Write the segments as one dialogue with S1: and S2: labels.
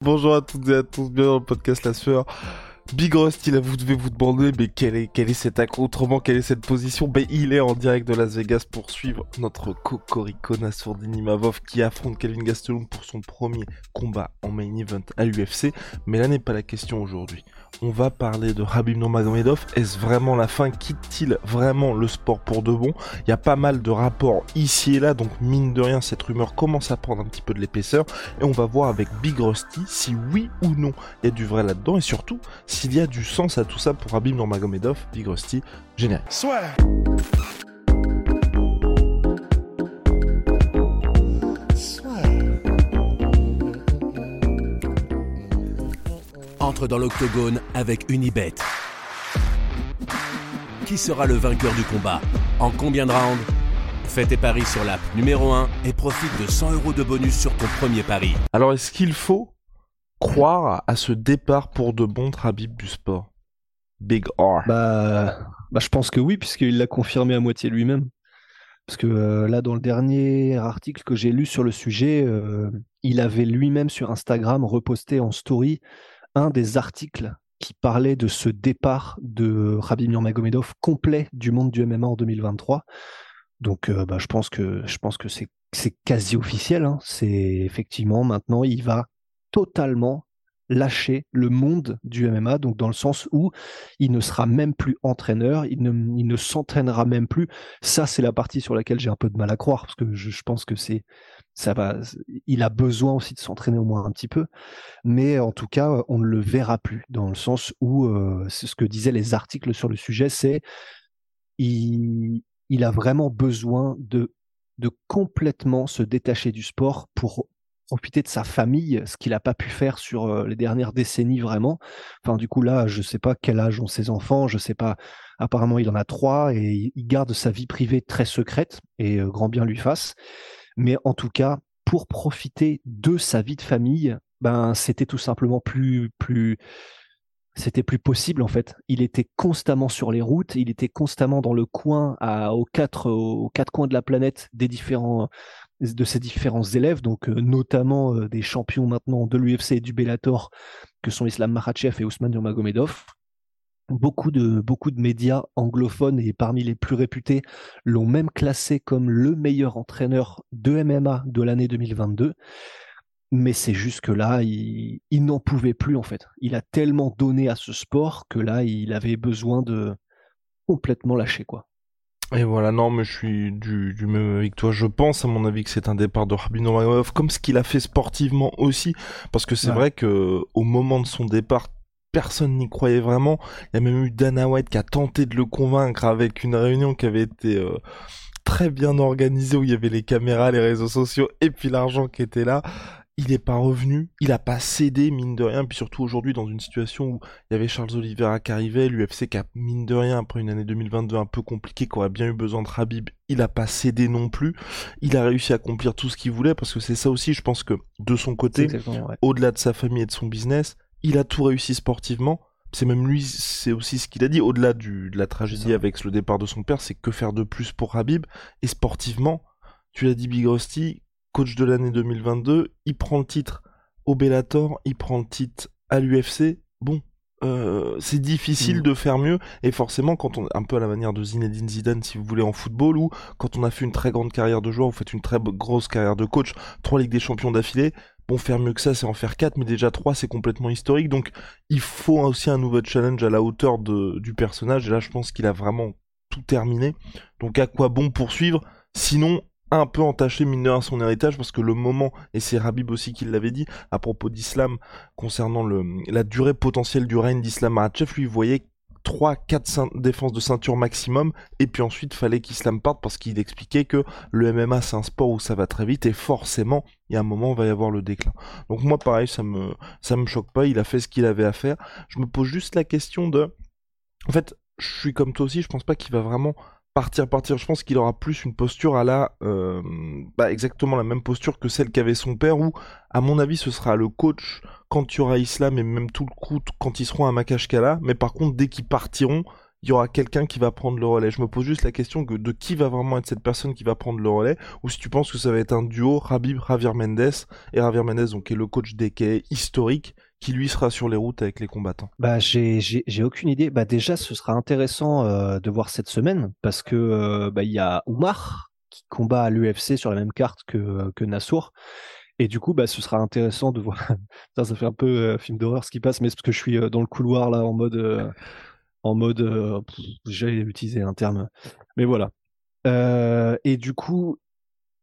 S1: Bonjour à toutes et à tous, bienvenue dans le podcast La Sueur. Big Rusty, vous devez vous demander, mais quel est, quel est cet accro, autrement, quelle est cette position? Ben, il est en direct de Las Vegas pour suivre notre Cocorico Nassourdini-Mavov qui affronte Kelvin Gastelum pour son premier combat en main event à l'UFC. Mais là n'est pas la question aujourd'hui on va parler de Habib Nurmagomedov. Est-ce vraiment la fin? Quitte-t-il vraiment le sport pour de bon? Il y a pas mal de rapports ici et là, donc mine de rien, cette rumeur commence à prendre un petit peu de l'épaisseur. Et on va voir avec Big Rusty si oui ou non il y a du vrai là-dedans. Et surtout, s'il y a du sens à tout ça pour Habib Nurmagomedov. Big Rusty, génial.
S2: Soit.
S3: Dans l'octogone avec Unibet. Qui sera le vainqueur du combat En combien de rounds Fais tes paris sur l'app numéro 1 et profite de 100 euros de bonus sur ton premier pari.
S1: Alors est-ce qu'il faut croire à ce départ pour de bon Habib du sport? Big R.
S4: Bah, bah je pense que oui, puisqu'il l'a confirmé à moitié lui-même. Parce que euh, là, dans le dernier article que j'ai lu sur le sujet, euh, il avait lui-même sur Instagram reposté en story des articles qui parlait de ce départ de Rabbi Nurmagomedov complet du monde du MMA en 2023. Donc, euh, bah, je pense que je pense que c'est quasi officiel. Hein. C'est effectivement maintenant il va totalement lâcher le monde du MMA, donc dans le sens où il ne sera même plus entraîneur, il ne, s'entraînera même plus. Ça, c'est la partie sur laquelle j'ai un peu de mal à croire, parce que je, pense que c'est ça va, il a besoin aussi de s'entraîner au moins un petit peu, mais en tout cas, on ne le verra plus dans le sens où euh, ce que disaient les articles sur le sujet, c'est il, il a vraiment besoin de de complètement se détacher du sport pour profiter de sa famille, ce qu'il n'a pas pu faire sur euh, les dernières décennies vraiment. Enfin, du coup, là, je ne sais pas quel âge ont ses enfants, je ne sais pas. Apparemment, il en a trois et il garde sa vie privée très secrète et euh, grand bien lui fasse. Mais en tout cas, pour profiter de sa vie de famille, ben c'était tout simplement plus plus c'était plus possible en fait. Il était constamment sur les routes, il était constamment dans le coin à, aux quatre aux quatre coins de la planète des différents de ses différents élèves, donc euh, notamment euh, des champions maintenant de l'UFC et du Bellator que sont Islam Makhachev et Ousmane Nurmagomedov beaucoup de, beaucoup de médias anglophones et parmi les plus réputés l'ont même classé comme le meilleur entraîneur de MMA de l'année 2022. Mais c'est juste que là, il, n'en pouvait plus en fait. Il a tellement donné à ce sport que là, il avait besoin de complètement lâcher quoi.
S1: Et voilà, non, mais je suis du, du même avec toi. Je pense, à mon avis, que c'est un départ de Rabino Magomedov, comme ce qu'il a fait sportivement aussi, parce que c'est vrai que au moment de son départ, personne n'y croyait vraiment. Il y a même eu Dana White qui a tenté de le convaincre avec une réunion qui avait été euh, très bien organisée où il y avait les caméras, les réseaux sociaux et puis l'argent qui était là. Il n'est pas revenu, il n'a pas cédé, mine de rien, puis surtout aujourd'hui dans une situation où il y avait Charles Oliveira qui arrivait, l'UFC qui a, mine de rien, après une année 2022 un peu compliquée, qui aurait bien eu besoin de Habib, il n'a pas cédé non plus, il a réussi à accomplir tout ce qu'il voulait, parce que c'est ça aussi, je pense que de son côté, au-delà de sa famille et de son business, il a tout réussi sportivement. C'est même lui, c'est aussi ce qu'il a dit, au-delà de la tragédie avec le départ de son père, c'est que faire de plus pour Habib. Et sportivement, tu l'as dit Big Rusty, coach de l'année 2022, il prend le titre au Bellator, il prend le titre à l'UFC. Bon, euh, c'est difficile mm. de faire mieux et forcément quand on un peu à la manière de Zinedine Zidane si vous voulez en football ou quand on a fait une très grande carrière de joueur, vous faites une très grosse carrière de coach, trois ligues des champions d'affilée, Bon, faire mieux que ça, c'est en faire 4, mais déjà 3, c'est complètement historique. Donc, il faut aussi un nouveau challenge à la hauteur de, du personnage. Et là, je pense qu'il a vraiment tout terminé. Donc, à quoi bon poursuivre? Sinon, un peu entaché mine de son héritage parce que le moment et c'est Rabib aussi qui l'avait dit à propos d'Islam concernant la durée potentielle du règne d'Islam Makhachev lui il voyait 3 4 défenses de ceinture maximum et puis ensuite fallait qu'Islam parte parce qu'il expliquait que le MMA c'est un sport où ça va très vite et forcément il y a un moment où va y avoir le déclin. Donc moi pareil ça me ça me choque pas, il a fait ce qu'il avait à faire. Je me pose juste la question de en fait, je suis comme toi aussi, je pense pas qu'il va vraiment partir, partir. Je pense qu'il aura plus une posture à la, euh, bah, exactement la même posture que celle qu'avait son père, où, à mon avis, ce sera le coach quand tu auras Islam et même tout le coup quand ils seront à Makashkala. Mais par contre, dès qu'ils partiront, il y aura quelqu'un qui va prendre le relais. Je me pose juste la question de qui va vraiment être cette personne qui va prendre le relais, ou si tu penses que ça va être un duo Rabib Javier Mendes et Javier Mendes donc qui est le coach des quais historique qui lui sera sur les routes avec les combattants
S4: Bah j'ai j'ai aucune idée. Bah déjà ce sera intéressant euh, de voir cette semaine parce que euh, bah il y a Oumar qui combat à l'UFC sur la même carte que que Nassour. Et du coup, bah, ce sera intéressant de voir. ça, ça fait un peu euh, film d'horreur ce qui passe, mais c'est parce que je suis dans le couloir là en mode, en mode, j'ai utilisé un terme, mais voilà. et du coup,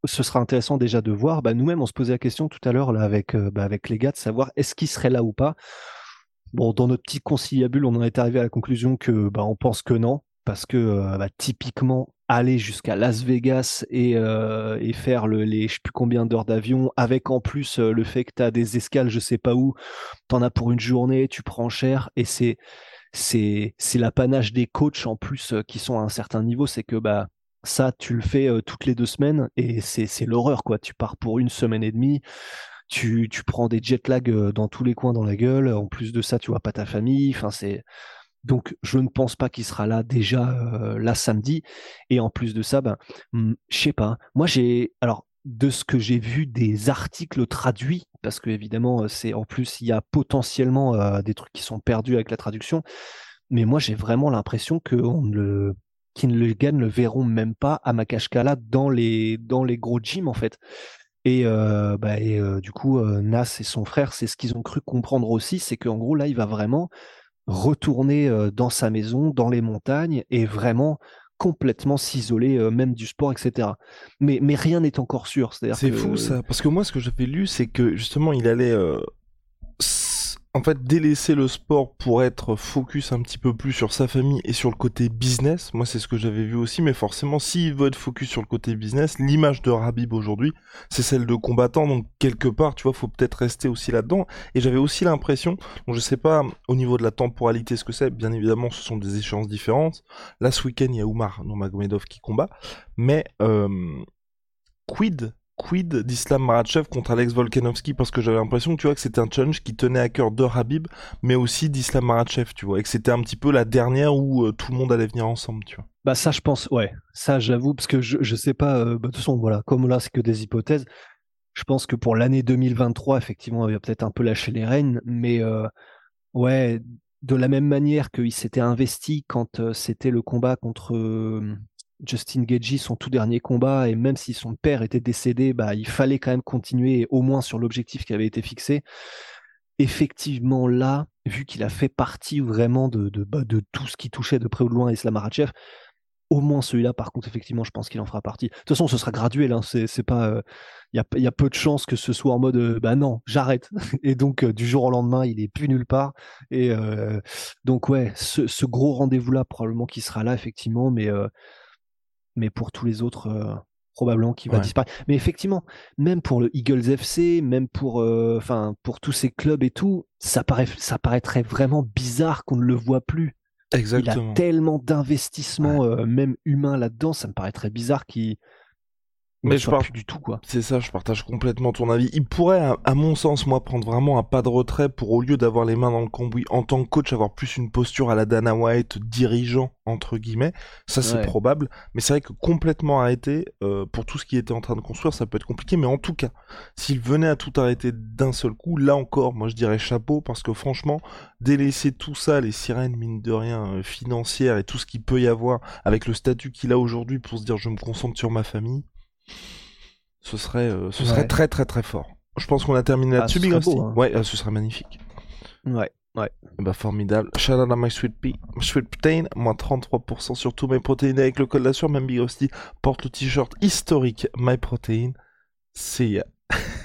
S4: ce sera intéressant déjà de voir. Bah, nous-mêmes, on se posait la question tout à l'heure là avec, euh, bah, avec les gars de savoir est-ce qu'il serait là ou pas. Bon, dans notre petit conciliabule, on en est arrivé à la conclusion que bah, on pense que non, parce que euh, bah, typiquement aller jusqu'à Las Vegas et, euh, et faire le, les je sais plus combien d'heures d'avion, avec en plus le fait que tu as des escales, je sais pas où, tu en as pour une journée, tu prends cher, et c'est c'est c'est l'apanage des coachs en plus qui sont à un certain niveau, c'est que bah ça, tu le fais toutes les deux semaines et c'est l'horreur, quoi. Tu pars pour une semaine et demie, tu, tu prends des jet lag dans tous les coins dans la gueule. En plus de ça, tu vois pas ta famille. Enfin, c'est donc je ne pense pas qu'il sera là déjà là samedi. Et en plus de ça, ben, mmh, je sais pas. Moi, j'ai alors de ce que j'ai vu des articles traduits, parce que évidemment, c'est en plus il y a potentiellement des trucs qui sont perdus avec la traduction. Mais moi, j'ai vraiment l'impression qu'on ne le qui ne le gagnent le verront même pas à Makashkala dans les, dans les gros gyms en fait. Et, euh, bah, et euh, du coup, euh, Nas et son frère, c'est ce qu'ils ont cru comprendre aussi, c'est qu'en gros là, il va vraiment retourner dans sa maison, dans les montagnes, et vraiment complètement s'isoler même du sport, etc. Mais, mais rien n'est encore sûr.
S1: C'est fou ça, parce que moi ce que j'avais lu, c'est que justement il allait en fait délaisser le sport pour être focus un petit peu plus sur sa famille et sur le côté business. Moi, c'est ce que j'avais vu aussi, mais forcément, s'il veut être focus sur le côté business, l'image de Rabib aujourd'hui, c'est celle de combattant. Donc quelque part, tu vois, faut peut-être rester aussi là-dedans. Et j'avais aussi l'impression, donc je sais pas au niveau de la temporalité ce que c'est. Bien évidemment, ce sont des échéances différentes. Là, ce week-end, il y a Oumar Magomedov qui combat, mais euh, quid quid d'Islam Marachev contre Alex Volkanovski? Parce que j'avais l'impression tu vois que c'était un challenge qui tenait à cœur de Habib mais aussi d'Islam Marachev tu vois et que c'était un petit peu la dernière où euh, tout le monde allait venir ensemble tu vois.
S4: Bah ça je pense ouais. Ça j'avoue parce que je, je sais pas euh, bah, de toute façon voilà comme là c'est que des hypothèses je pense que pour l'année 2023 effectivement il va peut-être un peu lâcher les rênes mais euh, ouais de la même manière qu'il s'était investi quand c'était le combat contre Justin Gagey, son tout dernier combat, et même si son père était décédé, bah, il fallait quand même continuer au moins sur l'objectif qui avait été fixé. Effectivement, là, vu qu'il a fait partie vraiment de, de, bah, de, tout ce qui touchait de près ou de loin Islam Makhachev, au moins celui-là, par contre, effectivement, je pense qu'il en fera partie. De toute façon, ce sera graduel. Hein, c'est, pas, il euh, y, a, peu de chances que ce soit en mode, euh, bah non, j'arrête. Et donc, euh, du jour au lendemain, il est plus nulle part. Et donc, ouais, ce, gros rendez-vous-là, probablement qu'il sera là, effectivement, mais mais pour tous les autres, euh, probablement qu'il va disparaître. Mais effectivement, même pour le Eagles FC, même pour, euh, pour tous ces clubs et tout, ça, paraît, ça paraîtrait vraiment bizarre qu'on ne le voit plus.
S1: Exactement.
S4: Il a tellement d'investissement, euh, même humain là-dedans, ça me paraît très bizarre qu'il
S1: mais je parle du tout quoi. C'est ça, je partage complètement ton avis. Il pourrait, à, mon sens, moi, prendre vraiment un pas de retrait pour au lieu d'avoir les mains dans le cambouis en tant que coach, avoir plus une posture à la Dana White, dirigeant entre guillemets. Ça c'est probable, mais c'est vrai que complètement arrêter euh, pour tout ce qu'il était en train de construire, ça peut être compliqué. Mais en tout cas, s'il venait à tout arrêter d'un seul coup, là encore, moi je dirais chapeau parce que franchement, délaisser tout ça, les sirènes mine de rien euh, financières et tout ce qu'il peut y avoir avec le statut qu'il a aujourd'hui pour se dire je me concentre sur ma famille ce serait, euh, ce serait très très très fort. Je pense qu'on a terminé ah, là-dessus, Big hein. Ouais, euh, ce serait magnifique.
S4: Ouais, ouais.
S1: Bah formidable. Shout out à my sweet pea, sweet protein, moins 33% sur tous mes protéines avec le code là sur même Big porte le t-shirt historique My Protein. See ya.